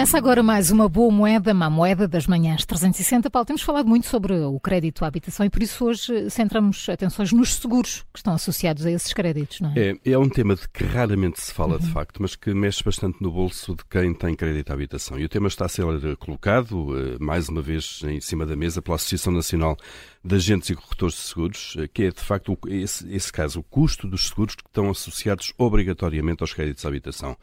Começa agora mais uma boa moeda, uma moeda das manhãs 360. Paulo, temos falado muito sobre o crédito à habitação e por isso hoje centramos atenções nos seguros que estão associados a esses créditos, não é? É, é um tema de que raramente se fala, uhum. de facto, mas que mexe bastante no bolso de quem tem crédito à habitação. E o tema está a ser colocado, eh, mais uma vez, em cima da mesa pela Associação Nacional de Agentes e Corretores de Seguros, eh, que é, de facto, esse, esse caso, o custo dos seguros que estão associados obrigatoriamente aos créditos à habitação.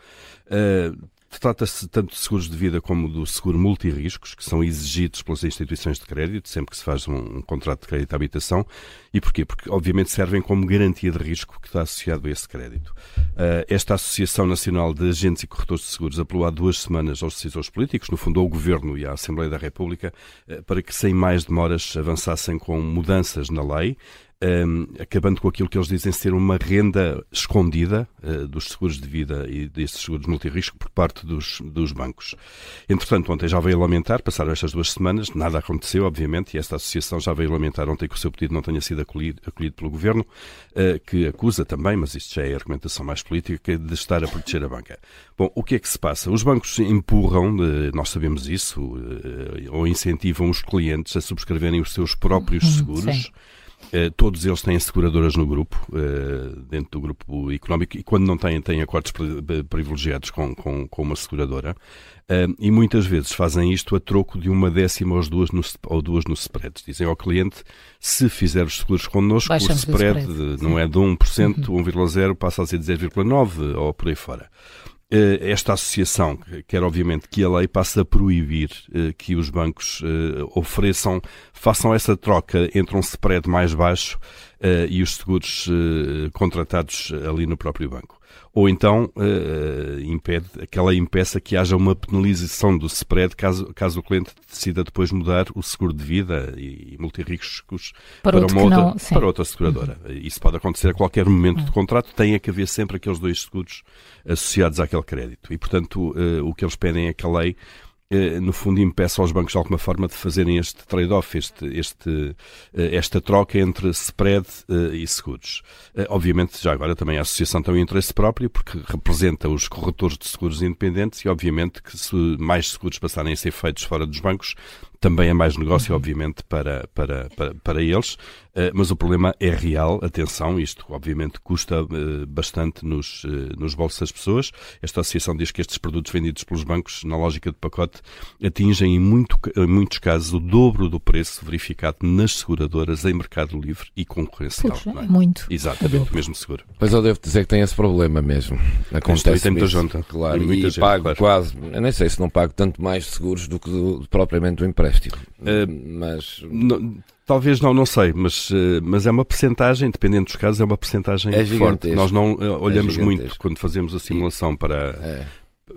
Uh, Trata-se tanto de seguros de vida como do seguro multirriscos, que são exigidos pelas instituições de crédito, sempre que se faz um, um, contrato de crédito à habitação. E porquê? Porque, obviamente, servem como garantia de risco que está associado a esse crédito. Uh, esta Associação Nacional de Agentes e Corretores de Seguros apelou há duas semanas aos decisores políticos, no fundo ao Governo e à Assembleia da República, uh, para que, sem mais demoras, avançassem com mudanças na lei um, acabando com aquilo que eles dizem ser uma renda escondida uh, dos seguros de vida e desses seguros multirrisco por parte dos, dos bancos. Entretanto, ontem já veio lamentar, passaram estas duas semanas, nada aconteceu, obviamente, e esta associação já veio lamentar ontem que o seu pedido não tenha sido acolhido, acolhido pelo governo, uh, que acusa também, mas isto já é argumentação mais política, de estar a proteger a banca. Bom, o que é que se passa? Os bancos empurram, uh, nós sabemos isso, ou incentivam os clientes a subscreverem os seus próprios uhum, seguros. Sim Uh, todos eles têm seguradoras no grupo, uh, dentro do grupo económico, e quando não têm, têm acordos privilegiados com, com, com uma seguradora. Uh, e muitas vezes fazem isto a troco de uma décima ou duas no, ou duas no spread. Dizem ao cliente, se fizer os seguros connosco, o spread, spread não é de 1%, uhum. 1,0 passa a ser de 0,9% ou por aí fora. Eh, esta associação quer, obviamente, que a lei passe a proibir eh, que os bancos eh, ofereçam, façam essa troca entre um spread mais baixo e os seguros contratados ali no próprio banco ou então uh, impede, aquela impeça que haja uma penalização do spread caso, caso o cliente decida depois mudar o seguro de vida e, e multirriscos para, para, uma outra, não, para outra seguradora. Uhum. Isso pode acontecer a qualquer momento uhum. do contrato, tem que haver sempre aqueles dois seguros associados àquele crédito. E, portanto, uh, o que eles pedem é que a lei eh, no fundo, impeça aos bancos de alguma forma de fazerem este trade-off, este, este, eh, esta troca entre spread eh, e seguros. Obviamente, já agora também a associação tem um interesse próprio, porque representa os corretores de seguros independentes e, obviamente, que se mais seguros passarem a ser feitos fora dos bancos, também é mais negócio, obviamente, para, para, para, para eles, eh, mas o problema é real. Atenção, isto obviamente custa eh, bastante nos, eh, nos bolsos das pessoas. Esta associação diz que estes produtos vendidos pelos bancos, na lógica de pacote, atingem em, muito, em muitos casos o dobro do preço verificado nas seguradoras em mercado livre e concorrencial. Puxa, é? Muito. Exatamente, o mesmo seguro. Pois eu devo dizer que tem esse problema mesmo. Acontece tem muita junta. Claro, e, e gente, pago claro. quase, eu nem sei se não pago tanto mais seguros do que do, propriamente o empréstimo empréstimo. Uh, mas. Não, talvez não, não sei, mas, uh, mas é uma percentagem, dependendo dos casos, é uma percentagem é forte. Nós não uh, olhamos é muito quando fazemos a simulação para, é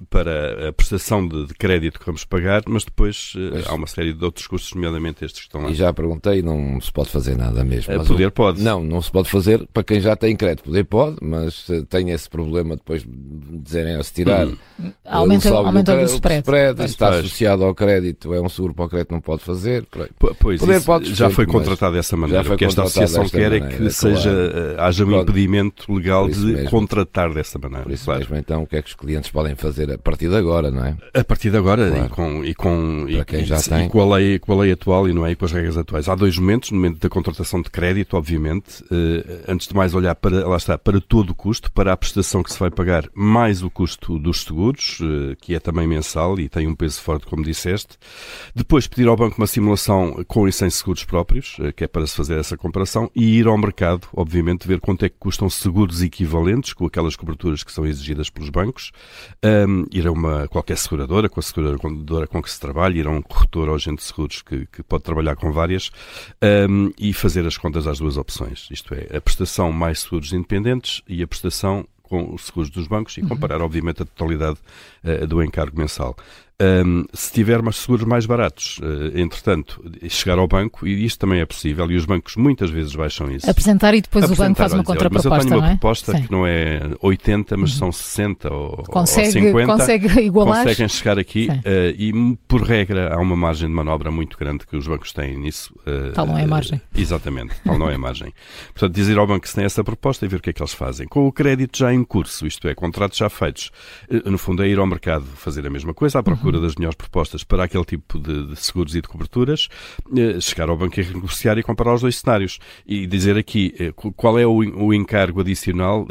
para a prestação de, de, crédito que vamos pagar, mas depois uh, há uma série de outros custos, nomeadamente estes que estão lá. E já perguntei, não se pode fazer nada mesmo. Uh, poder o, pode. Não, não se pode fazer para quem já tem crédito. Poder pode, mas uh, tem esse problema depois de dizerem a se tirar. Hum. Aumenta, aumenta o, o spread. spread está associado ao crédito, é um seguro para o crédito, não pode fazer. Pois, poder pode já foi contratado dessa maneira. porque esta associação quer é que seja, claro. haja um impedimento legal de mesmo. contratar dessa maneira. Por isso claro. mesmo, então, o que é que os clientes podem fazer? A partir de agora, não é? A partir de agora claro. e com, e com, e, quem já e, tem. com, a lei, com a lei atual e, não é, e com as regras atuais. Há dois momentos, no momento da contratação de crédito, obviamente, eh, antes de mais olhar para, lá está, para todo o custo, para a prestação que se vai pagar, mais o custo dos seguros, eh, que é também mensal e tem um peso forte, como disseste. Depois pedir ao banco uma simulação com e sem seguros próprios, eh, que é para se fazer essa comparação, e ir ao mercado, obviamente, ver quanto é que custam seguros equivalentes com aquelas coberturas que são exigidas pelos bancos, um, ir a uma, qualquer seguradora, com a seguradora com que se trabalha, ir a um corretor ou agente de seguros que, que pode trabalhar com várias um, e fazer as contas às duas opções. Isto é, a prestação mais seguros independentes e a prestação com os seguros dos bancos e uhum. comparar, uhum. obviamente, a totalidade uh, do encargo mensal. Um, se tiver mais seguros mais baratos, uh, entretanto, chegar ao banco, e isto também é possível, e os bancos muitas vezes baixam isso. Apresentar e depois Apresentar, o banco faz uma contraproposta. Mas eu tenho uma é? proposta Sim. que não é 80, mas uhum. são 60 ou, consegue, ou 50. Consegue igualar. Conseguem chegar aqui uh, e, por regra, há uma margem de manobra muito grande que os bancos têm nisso. Uh, tal não é a margem. exatamente, tal não é a margem. Portanto, dizer ao banco que se tem essa proposta e ver o que é que eles fazem. Com o crédito já em curso, isto é, contratos já feitos, no fundo é ir ao mercado fazer a mesma coisa, à procura procura das melhores propostas para aquele tipo de, de seguros e de coberturas, uh, chegar ao banco e renegociar e comparar os dois cenários. E dizer aqui uh, qual é o, o encargo adicional,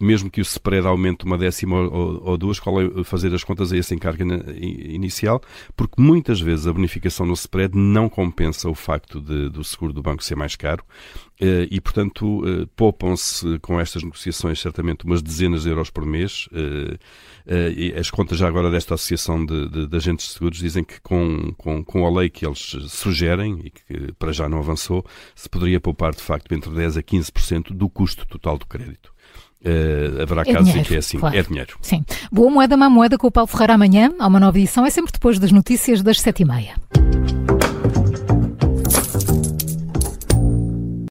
mesmo que o spread aumente uma décima ou, ou, duas, qual é fazer as contas a esse encargo inicial, porque muitas vezes a bonificação no spread não compensa o facto de, do seguro do banco ser mais caro eh, e, portanto, eh, poupam-se com estas negociações certamente umas dezenas de euros por mês. Eh, as contas já agora desta Associação de, de, de Agentes de Seguros dizem que com, com, com a lei que eles sugerem e que para já não avançou, se poderia poupar de facto entre 10% a 15% do custo total do crédito. Uh, haverá é casos dinheiro, em que é assim, claro. é dinheiro. Sim. Boa moeda, má moeda com o Paulo Ferreira amanhã. Há uma nova edição, é sempre depois das notícias das sete e meia.